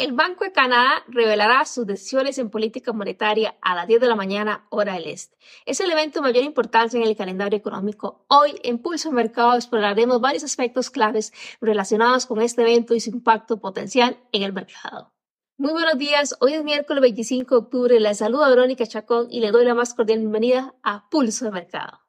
El Banco de Canadá revelará sus decisiones en política monetaria a las 10 de la mañana, hora del este. Es el evento de mayor importancia en el calendario económico. Hoy, en Pulso Mercado, exploraremos varios aspectos claves relacionados con este evento y su impacto potencial en el mercado. Muy buenos días, hoy es miércoles 25 de octubre, la saluda Verónica Chacón y le doy la más cordial bienvenida a Pulso de Mercado.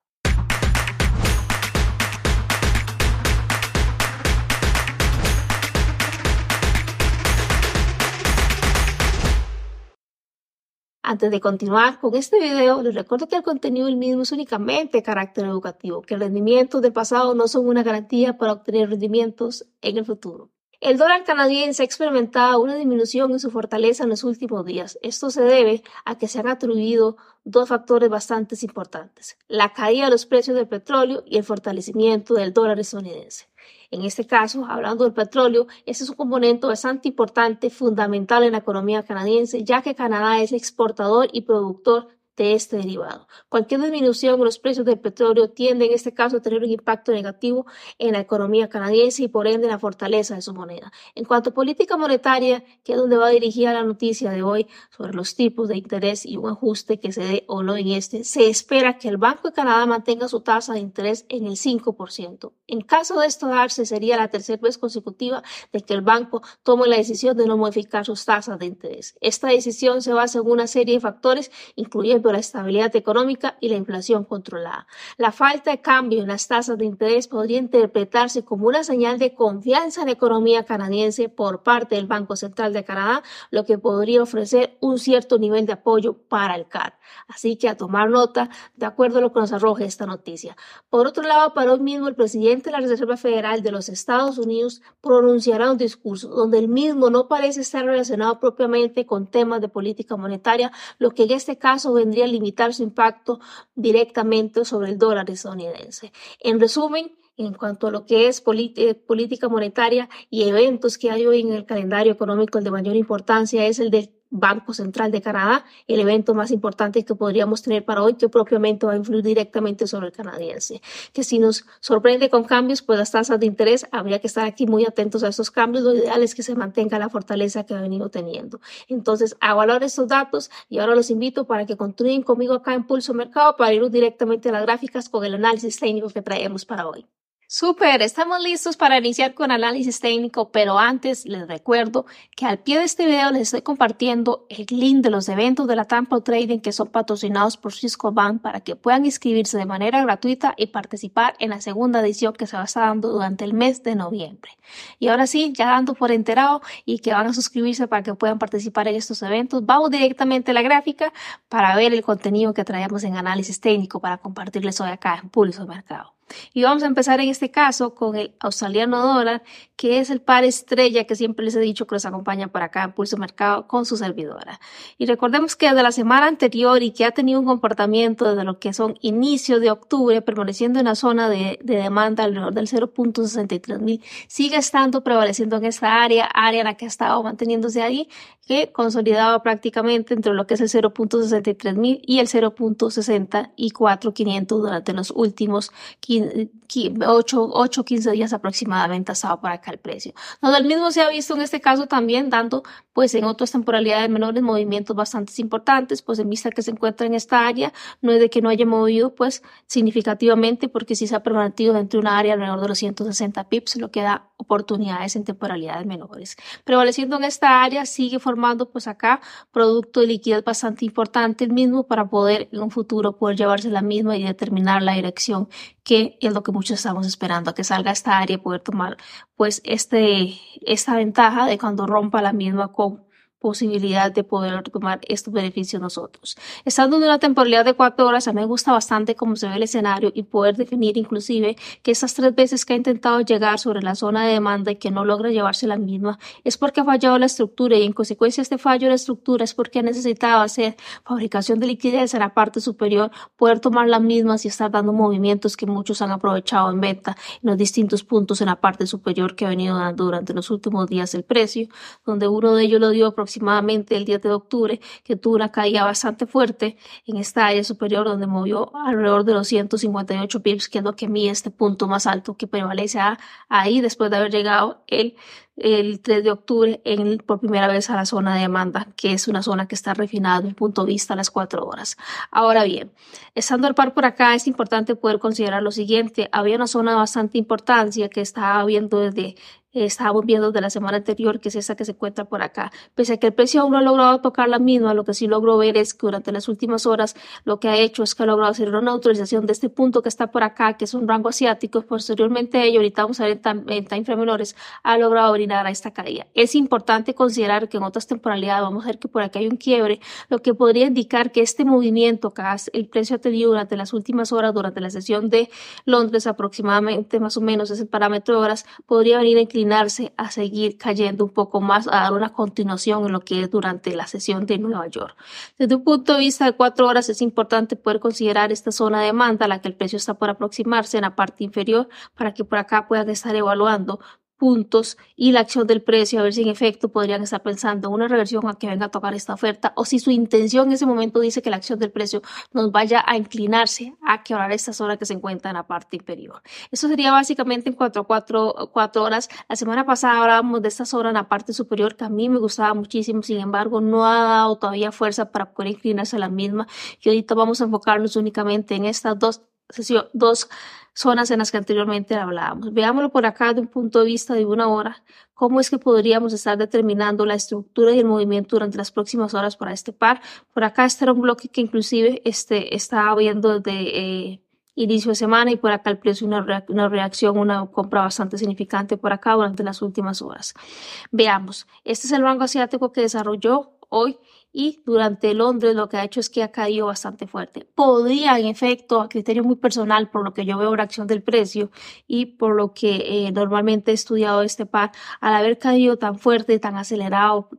Antes de continuar con este video, les recuerdo que el contenido del mismo es únicamente de carácter educativo, que rendimientos del pasado no son una garantía para obtener rendimientos en el futuro. El dólar canadiense ha experimentado una disminución en su fortaleza en los últimos días. Esto se debe a que se han atribuido dos factores bastante importantes, la caída de los precios del petróleo y el fortalecimiento del dólar estadounidense. En este caso, hablando del petróleo, ese es un componente bastante importante, fundamental en la economía canadiense, ya que Canadá es exportador y productor de este derivado. Cualquier disminución en los precios del petróleo tiende en este caso a tener un impacto negativo en la economía canadiense y por ende en la fortaleza de su moneda. En cuanto a política monetaria, que es donde va dirigida la noticia de hoy sobre los tipos de interés y un ajuste que se dé o no en este, se espera que el Banco de Canadá mantenga su tasa de interés en el 5%. En caso de esto darse, sería la tercera vez consecutiva de que el banco tome la decisión de no modificar sus tasas de interés. Esta decisión se basa en una serie de factores, incluyendo la estabilidad económica y la inflación controlada. La falta de cambio en las tasas de interés podría interpretarse como una señal de confianza en la economía canadiense por parte del Banco Central de Canadá, lo que podría ofrecer un cierto nivel de apoyo para el CAD. Así que a tomar nota de acuerdo a lo que nos arroje esta noticia. Por otro lado, para hoy mismo el presidente de la Reserva Federal de los Estados Unidos pronunciará un discurso donde el mismo no parece estar relacionado propiamente con temas de política monetaria, lo que en este caso vendría a limitar su impacto directamente sobre el dólar estadounidense. En resumen, en cuanto a lo que es política monetaria y eventos que hay hoy en el calendario económico, el de mayor importancia es el del Banco Central de Canadá, el evento más importante que podríamos tener para hoy, que propiamente va a influir directamente sobre el canadiense. Que si nos sorprende con cambios, pues las tasas de interés, habría que estar aquí muy atentos a estos cambios. Lo ideal es que se mantenga la fortaleza que ha venido teniendo. Entonces, a valorar estos datos y ahora los invito para que continúen conmigo acá en Pulso Mercado para ir directamente a las gráficas con el análisis técnico que traemos para hoy. Super, estamos listos para iniciar con análisis técnico, pero antes les recuerdo que al pie de este video les estoy compartiendo el link de los eventos de la Tampa Trading que son patrocinados por Cisco Bank para que puedan inscribirse de manera gratuita y participar en la segunda edición que se va a estar dando durante el mes de noviembre. Y ahora sí, ya dando por enterado y que van a suscribirse para que puedan participar en estos eventos, vamos directamente a la gráfica para ver el contenido que traemos en análisis técnico para compartirles hoy acá en Pulso Mercado. Y vamos a empezar en este caso con el australiano dólar, que es el par estrella que siempre les he dicho que los acompaña para acá en Pulso Mercado con su servidora. Y recordemos que desde la semana anterior y que ha tenido un comportamiento desde lo que son inicios de octubre, permaneciendo en la zona de, de demanda alrededor del 0.63 mil, sigue estando prevaleciendo en esta área, área en la que ha estado manteniéndose ahí, que consolidaba prácticamente entre lo que es el 0.63 mil y el 0.64500 durante los últimos 15 8, 8 15 días aproximadamente ha estado por acá el precio. No, el mismo se ha visto en este caso también dando, pues en otras temporalidades menores, movimientos bastante importantes, pues en vista que se encuentra en esta área, no es de que no haya movido, pues significativamente, porque si se ha permanecido dentro de una área alrededor de los 160 pips, lo que da oportunidades en temporalidades menores. Prevaleciendo en esta área, sigue formando, pues acá, producto de liquidez bastante importante el mismo para poder en un futuro poder llevarse la misma y determinar la dirección que es lo que muchos estamos esperando, a que salga esta área y poder tomar pues este, esta ventaja de cuando rompa la misma con posibilidad de poder tomar estos beneficios nosotros. Estando en una temporalidad de cuatro horas, a mí me gusta bastante cómo se ve el escenario y poder definir inclusive que esas tres veces que ha intentado llegar sobre la zona de demanda y que no logra llevarse la misma es porque ha fallado la estructura y en consecuencia este fallo de la estructura es porque ha necesitado hacer fabricación de liquidez en la parte superior, poder tomar la misma y estar dando movimientos que muchos han aprovechado en venta en los distintos puntos en la parte superior que ha venido dando durante los últimos días el precio, donde uno de ellos lo dio aproximadamente aproximadamente el 10 de octubre, que tuvo una caída bastante fuerte en esta área superior donde movió alrededor de los 158 pips, que es lo que mide este punto más alto que prevalece ahí después de haber llegado el el 3 de octubre en, por primera vez a la zona de demanda, que es una zona que está refinada desde un punto de vista a las 4 horas. Ahora bien, estando al par por acá, es importante poder considerar lo siguiente. Había una zona de bastante importancia que estaba viendo desde estábamos viendo de la semana anterior, que es esa que se encuentra por acá. Pese a que el precio aún no ha logrado tocar la misma, lo que sí logro ver es que durante las últimas horas lo que ha hecho es que ha logrado hacer una autorización de este punto que está por acá, que es un rango asiático. Posteriormente ello, ahorita vamos a ver en, time menores, ha logrado orinar esta caída. Es importante considerar que en otras temporalidades vamos a ver que por acá hay un quiebre, lo que podría indicar que este movimiento que el precio ha tenido durante las últimas horas, durante la sesión de Londres aproximadamente más o menos es el parámetro de horas, podría venir a a seguir cayendo un poco más, a dar una continuación en lo que es durante la sesión de Nueva York. Desde un punto de vista de cuatro horas es importante poder considerar esta zona de demanda a la que el precio está por aproximarse en la parte inferior para que por acá puedan estar evaluando puntos y la acción del precio, a ver si en efecto podrían estar pensando una reversión a que venga a tocar esta oferta o si su intención en ese momento dice que la acción del precio nos vaya a inclinarse a quebrar esta zona que se encuentra en la parte inferior. Eso sería básicamente en cuatro, cuatro, cuatro horas. La semana pasada hablábamos de esta zona en la parte superior que a mí me gustaba muchísimo, sin embargo no ha dado todavía fuerza para poder inclinarse a la misma y ahorita vamos a enfocarnos únicamente en estas dos dos zonas en las que anteriormente hablábamos. Veámoslo por acá de un punto de vista de una hora, cómo es que podríamos estar determinando la estructura y el movimiento durante las próximas horas para este par. Por acá este era un bloque que inclusive este, estaba viendo desde eh, inicio de semana y por acá el precio una, una reacción, una compra bastante significante por acá durante las últimas horas. Veamos, este es el rango asiático que desarrolló hoy y durante Londres lo que ha hecho es que ha caído bastante fuerte. Podría, en efecto, a criterio muy personal, por lo que yo veo la acción del precio y por lo que eh, normalmente he estudiado este par, al haber caído tan fuerte, tan acelerado,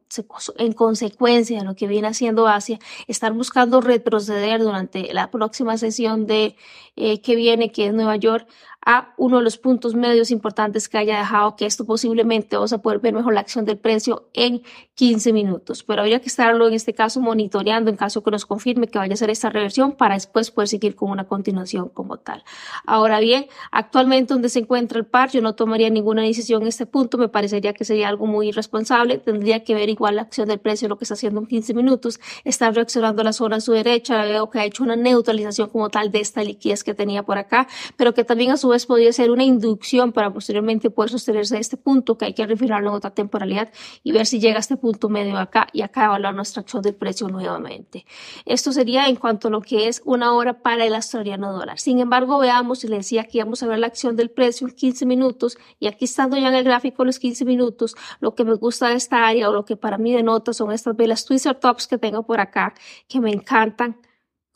en consecuencia de lo que viene haciendo Asia, estar buscando retroceder durante la próxima sesión de eh, que viene, que es Nueva York, a uno de los puntos medios importantes que haya dejado que esto posiblemente vamos a poder ver mejor la acción del precio en 15 minutos. Pero habría que estarlo en este caso monitoreando en caso que nos confirme que vaya a ser esta reversión para después poder seguir con una continuación como tal. Ahora bien, actualmente donde se encuentra el par, yo no tomaría ninguna decisión en este punto. Me parecería que sería algo muy irresponsable. Tendría que ver igual la acción del precio, lo que está haciendo en 15 minutos. Está reaccionando la zona a su derecha. Veo que ha hecho una neutralización como tal de esta liquidez que tenía por acá, pero que también a su vez podría ser una inducción para posteriormente poder sostenerse a este punto que hay que refinarlo en otra temporalidad y ver si llega a este punto medio acá y acá evaluar nuestra acción del precio nuevamente. Esto sería en cuanto a lo que es una hora para el australiano dólar. Sin embargo, veamos, y le decía que íbamos a ver la acción del precio en 15 minutos y aquí estando ya en el gráfico los 15 minutos, lo que me gusta de esta área o lo que para mí denota son estas velas Twister Tops que tengo por acá que me encantan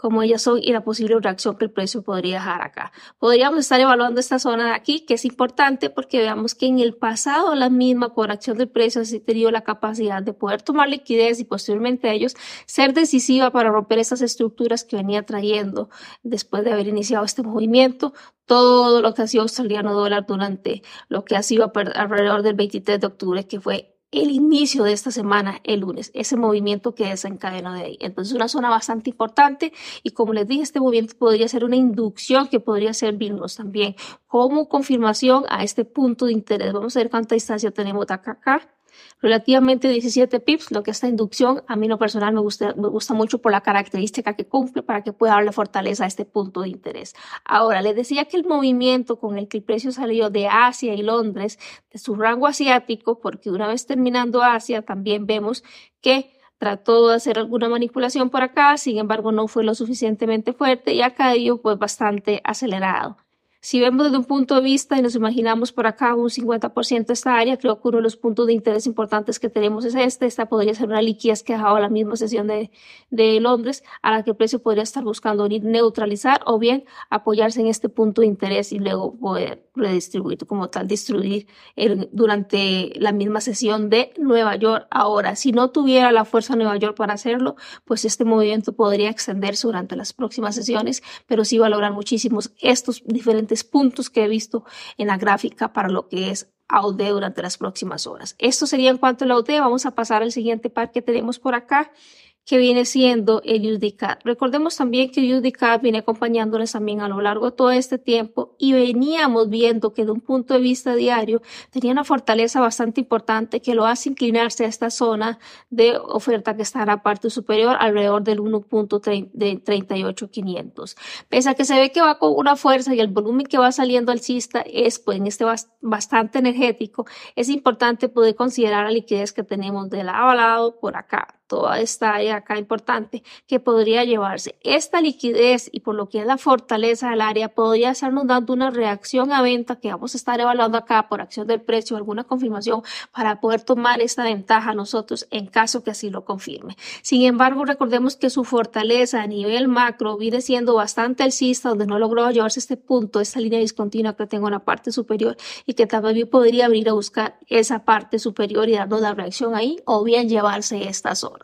como ellas son y la posible reacción que el precio podría dejar acá. Podríamos estar evaluando esta zona de aquí, que es importante porque veamos que en el pasado la misma corrección del precio ha tenido la capacidad de poder tomar liquidez y posteriormente ellos ser decisiva para romper estas estructuras que venía trayendo después de haber iniciado este movimiento, todo lo que ha sido australiano dólar durante lo que ha sido alrededor del 23 de octubre, que fue el inicio de esta semana, el lunes, ese movimiento que desencadenó de ahí. Entonces, una zona bastante importante y como les dije, este movimiento podría ser una inducción que podría servirnos también como confirmación a este punto de interés. Vamos a ver cuánta distancia tenemos de acá acá relativamente 17 pips, lo que esta inducción a mí lo personal me gusta, me gusta mucho por la característica que cumple para que pueda darle fortaleza a este punto de interés. Ahora, les decía que el movimiento con el que el precio salió de Asia y Londres, de su rango asiático, porque una vez terminando Asia, también vemos que trató de hacer alguna manipulación por acá, sin embargo no fue lo suficientemente fuerte y ha caído pues bastante acelerado. Si vemos desde un punto de vista y nos imaginamos por acá un 50% de esta área, creo que uno de los puntos de interés importantes que tenemos es este. Esta podría ser una liquidez que ha dejado la misma sesión de, de Londres, a la que el precio podría estar buscando neutralizar o bien apoyarse en este punto de interés y luego poder redistribuir como tal, distribuir durante la misma sesión de Nueva York. Ahora, si no tuviera la fuerza Nueva York para hacerlo, pues este movimiento podría extenderse durante las próximas sesiones, pero sí va a lograr muchísimos estos diferentes puntos que he visto en la gráfica para lo que es AUD durante las próximas horas. Esto sería en cuanto a la AUD. Vamos a pasar al siguiente par que tenemos por acá, que viene siendo el UDCAT. Recordemos también que el viene acompañándoles también a lo largo de todo este tiempo y veníamos viendo que de un punto de vista diario tenía una fortaleza bastante importante que lo hace inclinarse a esta zona de oferta que está en la parte superior alrededor del 1.38500. Pese a que se ve que va con una fuerza y el volumen que va saliendo alcista es pues en este bastante energético, es importante poder considerar la liquidez que tenemos de lado a lado por acá toda esta área acá importante que podría llevarse. Esta liquidez y por lo que es la fortaleza del área podría estarnos dando una reacción a venta que vamos a estar evaluando acá por acción del precio, alguna confirmación para poder tomar esta ventaja nosotros en caso que así lo confirme. Sin embargo, recordemos que su fortaleza a nivel macro viene siendo bastante alcista, donde no logró llevarse este punto, esta línea discontinua que tengo en la parte superior y que también podría venir a buscar esa parte superior y darnos la reacción ahí o bien llevarse esta zona.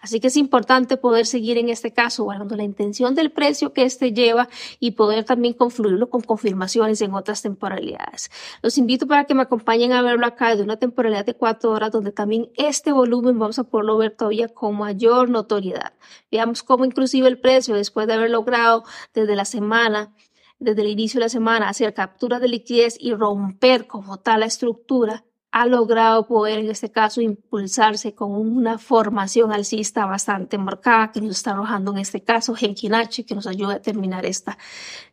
Así que es importante poder seguir en este caso guardando la intención del precio que éste lleva y poder también confluirlo con confirmaciones en otras temporalidades. Los invito para que me acompañen a verlo acá de una temporalidad de cuatro horas donde también este volumen vamos a poderlo ver todavía con mayor notoriedad. Veamos cómo inclusive el precio después de haber logrado desde la semana desde el inicio de la semana hacer captura de liquidez y romper como tal la estructura, ha logrado poder, en este caso, impulsarse con una formación alcista bastante marcada que nos está arrojando, en este caso, Genkinachi, que nos ayuda a determinar esta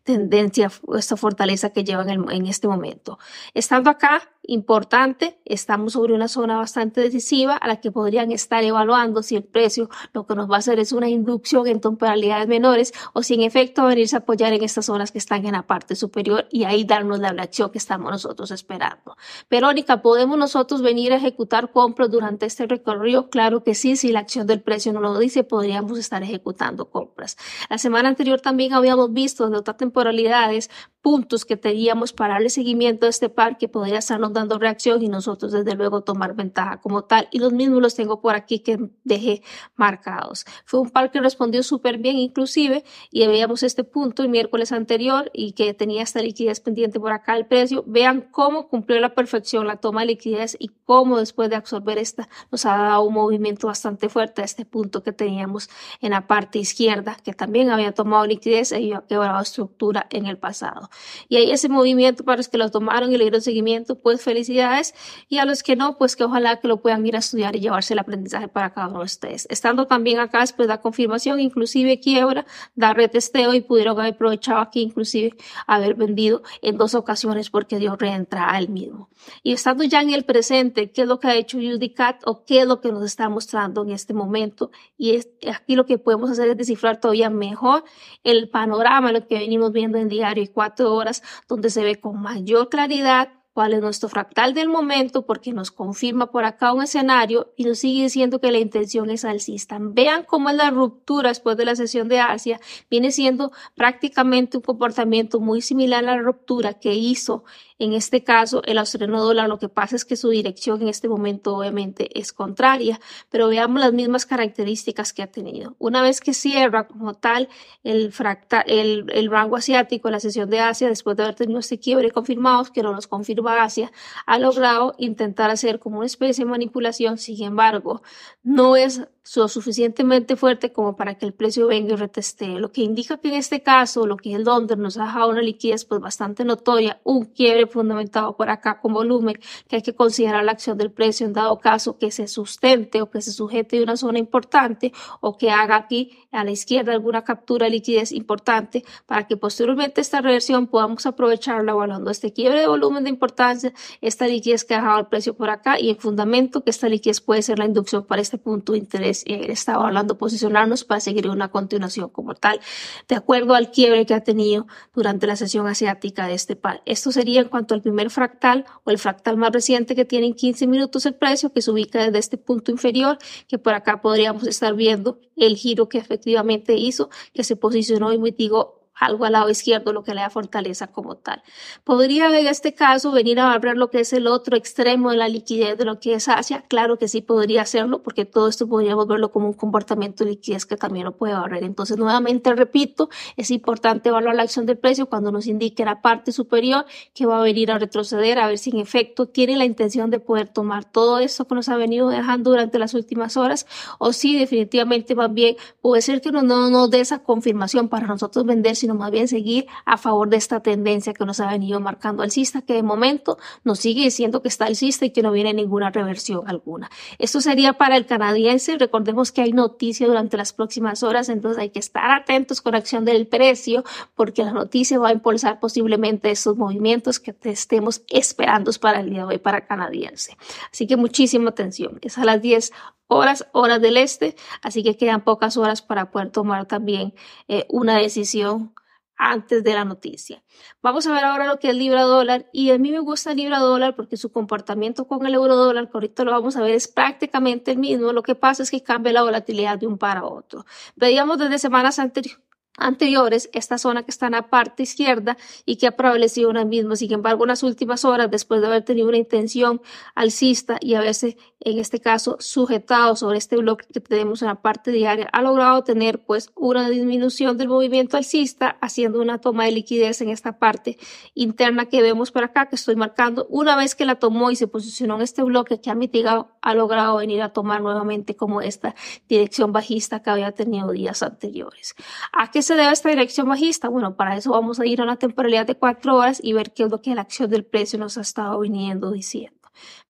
tendencia, esta fortaleza que llevan en, en este momento. Estando acá, importante, estamos sobre una zona bastante decisiva a la que podrían estar evaluando si el precio lo que nos va a hacer es una inducción en temporalidades menores o si en efecto venirse a apoyar en estas zonas que están en la parte superior y ahí darnos la reacción que estamos nosotros esperando. Verónica, ¿podemos nosotros venir a ejecutar compras durante este recorrido? Claro que sí, si la acción del precio no lo dice, podríamos estar ejecutando compras. La semana anterior también habíamos visto de otras temporalidades puntos que teníamos para darle seguimiento a este par que podría estarnos dando reacción y nosotros desde luego tomar ventaja como tal. Y los mismos los tengo por aquí que dejé marcados. Fue un par que respondió súper bien inclusive y veíamos este punto el miércoles anterior y que tenía esta liquidez pendiente por acá el precio. Vean cómo cumplió la perfección la toma de liquidez y cómo después de absorber esta nos ha dado un movimiento bastante fuerte a este punto que teníamos en la parte izquierda que también había tomado liquidez y había quebrado estructura en el pasado. Y hay ese movimiento para los que lo tomaron y le dieron seguimiento, pues felicidades. Y a los que no, pues que ojalá que lo puedan ir a estudiar y llevarse el aprendizaje para cada uno de ustedes. Estando también acá después da confirmación, inclusive quiebra, da retesteo y pudieron haber aprovechado aquí inclusive haber vendido en dos ocasiones porque dio reentrada al mismo. Y estando ya en el presente, ¿qué es lo que ha hecho UDCAT o qué es lo que nos está mostrando en este momento? Y es, aquí lo que podemos hacer es descifrar todavía mejor el panorama, lo que venimos viendo en diario y cuatro horas, donde se ve con mayor claridad cuál es nuestro fractal del momento, porque nos confirma por acá un escenario y nos sigue diciendo que la intención es alcista. Vean cómo es la ruptura después de la sesión de Asia, viene siendo prácticamente un comportamiento muy similar a la ruptura que hizo en este caso, el australiano dólar, lo que pasa es que su dirección en este momento obviamente es contraria, pero veamos las mismas características que ha tenido. Una vez que cierra como tal el, fractal, el, el rango asiático, la sesión de Asia, después de haber tenido este quiebre confirmados, que no nos confirma Asia, ha logrado intentar hacer como una especie de manipulación, sin embargo, no es lo suficientemente fuerte como para que el precio venga y retestee, lo que indica que en este caso, lo que es el dólar nos ha dejado una liquidez pues bastante notoria, un quiebre fundamentado por acá con volumen, que hay que considerar la acción del precio en dado caso que se sustente o que se sujete a una zona importante o que haga aquí a la izquierda alguna captura de liquidez importante para que posteriormente esta reversión podamos aprovecharla evaluando este quiebre de volumen de importancia, esta liquidez que ha dejado el precio por acá y en fundamento que esta liquidez puede ser la inducción para este punto de interés eh, estaba hablando posicionarnos para seguir una continuación como tal, de acuerdo al quiebre que ha tenido durante la sesión asiática de este par. Esto sería en cuanto al primer fractal o el fractal más reciente que tiene en 15 minutos el precio, que se ubica desde este punto inferior, que por acá podríamos estar viendo el giro que efectivamente hizo, que se posicionó y digo algo al lado izquierdo, lo que le da fortaleza como tal. Podría en este caso venir a barrer lo que es el otro extremo de la liquidez de lo que es Asia. Claro que sí podría hacerlo porque todo esto podríamos verlo como un comportamiento de liquidez que también lo puede barrer. Entonces, nuevamente repito, es importante evaluar la acción del precio cuando nos indique la parte superior que va a venir a retroceder a ver si en efecto tiene la intención de poder tomar todo esto que nos ha venido dejando durante las últimas horas o si definitivamente más bien puede ser que no nos dé esa confirmación para nosotros vender sino más bien seguir a favor de esta tendencia que nos ha venido marcando alcista, que de momento nos sigue diciendo que está alcista y que no viene ninguna reversión alguna. Esto sería para el canadiense. Recordemos que hay noticia durante las próximas horas, entonces hay que estar atentos con acción del precio, porque la noticia va a impulsar posiblemente esos movimientos que estemos esperando para el día de hoy para canadiense. Así que muchísima atención. Es a las 10 horas, horas del este, así que quedan pocas horas para poder tomar también eh, una decisión antes de la noticia. Vamos a ver ahora lo que es libra dólar y a mí me gusta libra dólar porque su comportamiento con el euro dólar, que ahorita lo vamos a ver, es prácticamente el mismo. Lo que pasa es que cambia la volatilidad de un par a otro. Veíamos desde semanas anteriores anteriores, esta zona que está en la parte izquierda y que ha prevalecido una misma. Sin embargo, en las últimas horas, después de haber tenido una intención alcista y haberse, en este caso, sujetado sobre este bloque que tenemos en la parte diaria, ha logrado tener pues una disminución del movimiento alcista, haciendo una toma de liquidez en esta parte interna que vemos por acá, que estoy marcando. Una vez que la tomó y se posicionó en este bloque que ha mitigado, ha logrado venir a tomar nuevamente como esta dirección bajista que había tenido días anteriores. ¿A qué se debe esta dirección bajista? Bueno, para eso vamos a ir a una temporalidad de cuatro horas y ver qué es lo que la acción del precio nos ha estado viniendo diciendo.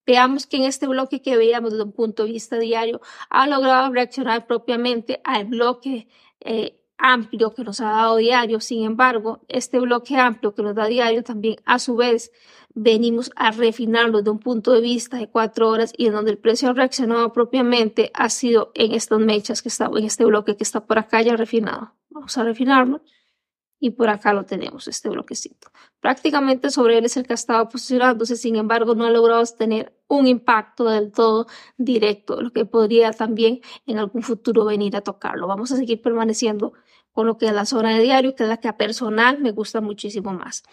Veamos que en este bloque que veíamos desde un punto de vista diario ha logrado reaccionar propiamente al bloque eh, amplio que nos ha dado diario. Sin embargo, este bloque amplio que nos da diario también a su vez venimos a refinarlo desde un punto de vista de cuatro horas y en donde el precio ha reaccionado propiamente ha sido en estas mechas que está, en este bloque que está por acá ya refinado. Vamos a refinarlo. Y por acá lo tenemos, este bloquecito. Prácticamente sobre él es el que ha estado posicionándose, sin embargo, no ha logrado tener un impacto del todo directo, lo que podría también en algún futuro venir a tocarlo. Vamos a seguir permaneciendo con lo que es la zona de diario, que es la que a personal me gusta muchísimo más.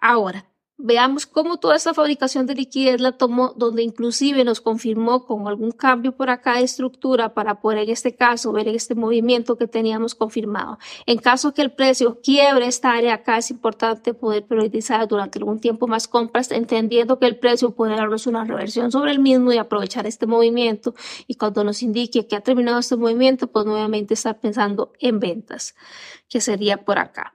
Ahora, Veamos cómo toda esta fabricación de liquidez la tomó, donde inclusive nos confirmó con algún cambio por acá de estructura para poder en este caso ver este movimiento que teníamos confirmado. En caso que el precio quiebre esta área acá, es importante poder priorizar durante algún tiempo más compras, entendiendo que el precio puede darnos una reversión sobre el mismo y aprovechar este movimiento. Y cuando nos indique que ha terminado este movimiento, pues nuevamente estar pensando en ventas, que sería por acá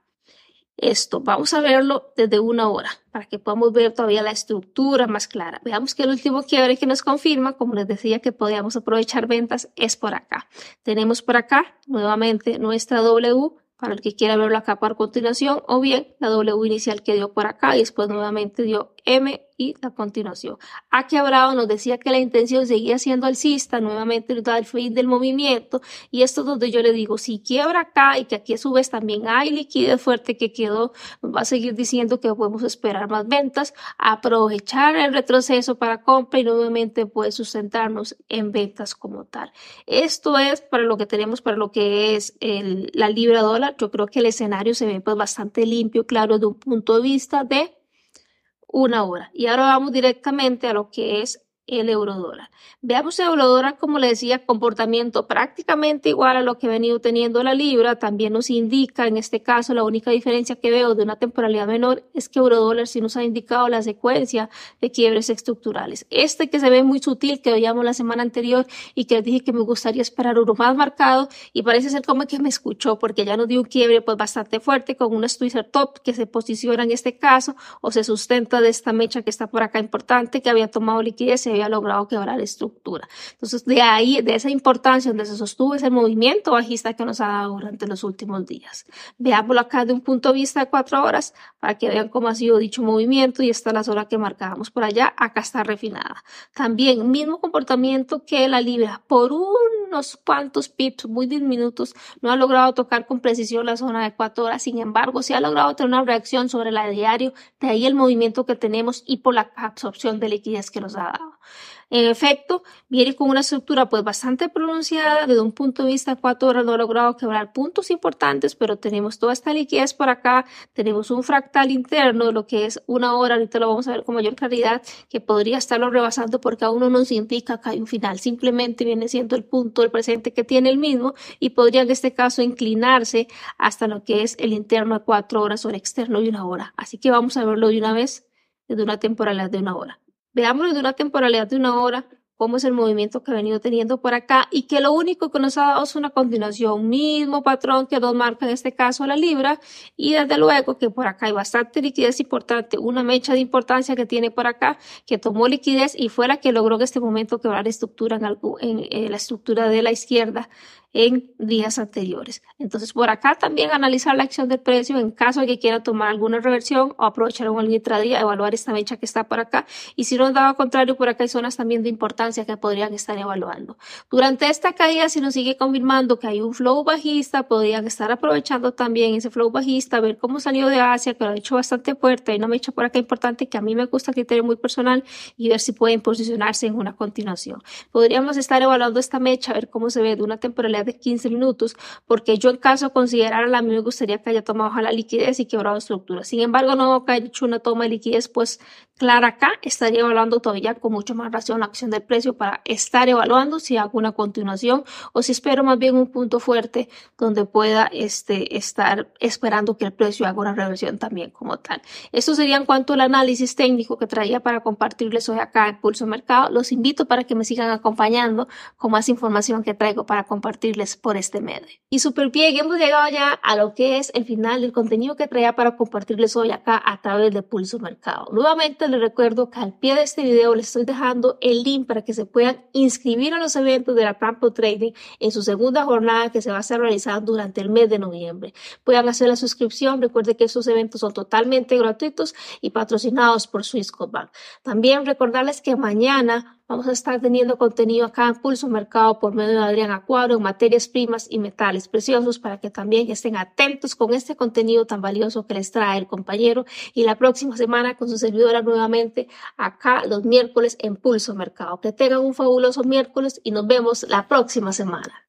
esto. Vamos a verlo desde una hora para que podamos ver todavía la estructura más clara. Veamos que el último quiebre que nos confirma, como les decía que podíamos aprovechar ventas, es por acá. Tenemos por acá nuevamente nuestra W para el que quiera verlo acá por continuación o bien la W inicial que dio por acá y después nuevamente dio M y la continuación. Aquí Bravo nos decía que la intención seguía siendo alcista, nuevamente el fin del movimiento, y esto es donde yo le digo, si quiebra acá y que aquí a su vez también hay liquidez fuerte que quedó, nos va a seguir diciendo que podemos esperar más ventas, aprovechar el retroceso para compra y nuevamente puede sustentarnos en ventas como tal. Esto es para lo que tenemos, para lo que es la libra dólar. Yo creo que el escenario se ve pues bastante limpio, claro, de un punto de vista de una hora. Y ahora vamos directamente a lo que es el euro dólar. Veamos el euro dólar, como le decía, comportamiento prácticamente igual a lo que ha venido teniendo la libra. También nos indica, en este caso, la única diferencia que veo de una temporalidad menor es que euro dólar sí nos ha indicado la secuencia de quiebres estructurales. Este que se ve muy sutil, que veíamos la semana anterior y que dije que me gustaría esperar uno más marcado y parece ser como que me escuchó porque ya nos dio un quiebre pues bastante fuerte con una Twitter top que se posiciona en este caso o se sustenta de esta mecha que está por acá importante que había tomado liquidez había logrado quebrar estructura. Entonces, de ahí, de esa importancia donde se sostuvo ese movimiento bajista que nos ha dado durante los últimos días. Veámoslo acá de un punto de vista de cuatro horas para que vean cómo ha sido dicho movimiento y esta es la zona que marcábamos por allá. Acá está refinada. También, mismo comportamiento que la libra. Por unos cuantos pips muy diminutos, no ha logrado tocar con precisión la zona de cuatro horas. Sin embargo, sí ha logrado tener una reacción sobre la diario. De ahí el movimiento que tenemos y por la absorción de liquidez que nos ha dado. En efecto, viene con una estructura pues bastante pronunciada. Desde un punto de vista cuatro horas no ha logrado quebrar puntos importantes, pero tenemos toda esta liquidez por acá. Tenemos un fractal interno, lo que es una hora, ahorita lo vamos a ver con mayor claridad, que podría estarlo rebasando porque aún no nos indica que hay un final. Simplemente viene siendo el punto del presente que tiene el mismo y podría en este caso inclinarse hasta lo que es el interno a cuatro horas o el externo de una hora. Así que vamos a verlo de una vez desde una temporalidad de una hora. Veámoslo de una temporalidad de una hora, cómo es el movimiento que ha venido teniendo por acá y que lo único que nos ha dado es una continuación, mismo patrón que nos marca en este caso la libra y desde luego que por acá hay bastante liquidez importante, una mecha de importancia que tiene por acá que tomó liquidez y fue la que logró en este momento quebrar estructura en, en, en la estructura de la izquierda en días anteriores. Entonces, por acá también analizar la acción del precio en caso de que quiera tomar alguna reversión o aprovechar un intradía, evaluar esta mecha que está por acá. Y si no dado contrario, por acá hay zonas también de importancia que podrían estar evaluando. Durante esta caída, si nos sigue confirmando que hay un flow bajista, podrían estar aprovechando también ese flow bajista, ver cómo salió de Asia, que lo ha hecho bastante fuerte. Hay una mecha por acá importante que a mí me gusta criterio muy personal y ver si pueden posicionarse en una continuación. Podríamos estar evaluando esta mecha, ver cómo se ve de una temporalidad de 15 minutos, porque yo en caso considerara a mí me gustaría que haya tomado la liquidez y quebrado estructura. Sin embargo, no que haya hecho una toma de liquidez, pues clara acá, estaría evaluando todavía con mucho más razón la acción del precio para estar evaluando si hago una continuación o si espero más bien un punto fuerte donde pueda este, estar esperando que el precio haga una reversión también como tal. Esto sería en cuanto al análisis técnico que traía para compartirles hoy acá en Pulso Mercado. Los invito para que me sigan acompañando con más información que traigo para por este medio. Y súper bien, hemos llegado ya a lo que es el final del contenido que traía para compartirles hoy acá a través de Pulso Mercado. Nuevamente les recuerdo que al pie de este video les estoy dejando el link para que se puedan inscribir a los eventos de la Campo Trading en su segunda jornada que se va a estar realizando durante el mes de noviembre. Puedan hacer la suscripción. Recuerde que estos eventos son totalmente gratuitos y patrocinados por Swisscom También recordarles que mañana Vamos a estar teniendo contenido acá en Pulso Mercado por medio de Adrián Acuaro en materias primas y metales preciosos para que también estén atentos con este contenido tan valioso que les trae el compañero y la próxima semana con su servidora nuevamente acá los miércoles en Pulso Mercado. Que tengan un fabuloso miércoles y nos vemos la próxima semana.